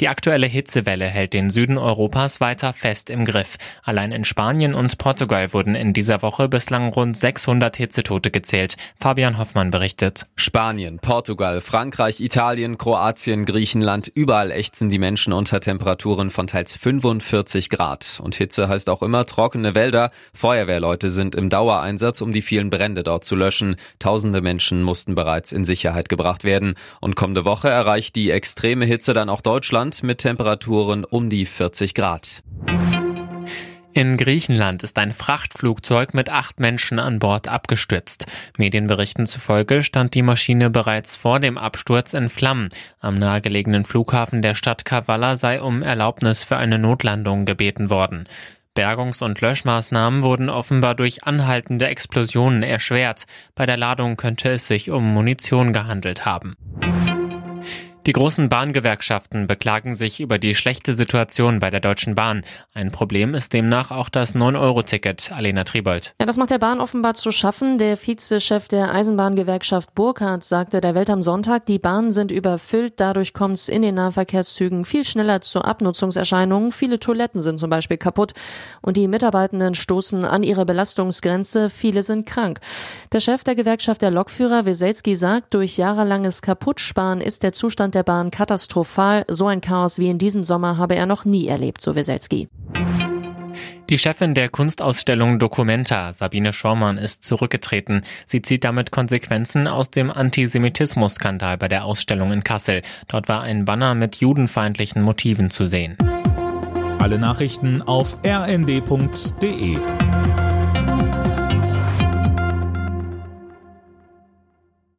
Die aktuelle Hitzewelle hält den Süden Europas weiter fest im Griff. Allein in Spanien und Portugal wurden in dieser Woche bislang rund 600 Hitzetote gezählt. Fabian Hoffmann berichtet. Spanien, Portugal, Frankreich, Italien, Kroatien, Griechenland, überall ächzen die Menschen unter Temperaturen von teils 45 Grad. Und Hitze heißt auch immer trockene Wälder. Feuerwehrleute sind im Dauereinsatz, um die vielen Brände dort zu löschen. Tausende Menschen mussten bereits in Sicherheit gebracht werden. Und kommende Woche erreicht die extreme Hitze dann auch Deutschland Deutschland mit Temperaturen um die 40 Grad. In Griechenland ist ein Frachtflugzeug mit acht Menschen an Bord abgestürzt. Medienberichten zufolge stand die Maschine bereits vor dem Absturz in Flammen. Am nahegelegenen Flughafen der Stadt Kavala sei um Erlaubnis für eine Notlandung gebeten worden. Bergungs- und Löschmaßnahmen wurden offenbar durch anhaltende Explosionen erschwert. Bei der Ladung könnte es sich um Munition gehandelt haben. Die großen Bahngewerkschaften beklagen sich über die schlechte Situation bei der Deutschen Bahn. Ein Problem ist demnach auch das 9-Euro-Ticket. Alena Tribold. Ja, das macht der Bahn offenbar zu schaffen. Der Vizechef der Eisenbahngewerkschaft Burkhardt sagte der Welt am Sonntag, die Bahnen sind überfüllt. Dadurch kommt es in den Nahverkehrszügen viel schneller zu Abnutzungserscheinungen. Viele Toiletten sind zum Beispiel kaputt und die Mitarbeitenden stoßen an ihre Belastungsgrenze. Viele sind krank. Der Chef der Gewerkschaft der Lokführer, Weselski, sagt, durch jahrelanges Kaputtsparen ist der Zustand der Bahn katastrophal. So ein Chaos wie in diesem Sommer habe er noch nie erlebt, so Weselski. Die Chefin der Kunstausstellung Documenta, Sabine Schormann, ist zurückgetreten. Sie zieht damit Konsequenzen aus dem Antisemitismus-Skandal bei der Ausstellung in Kassel. Dort war ein Banner mit judenfeindlichen Motiven zu sehen. Alle Nachrichten auf rnd.de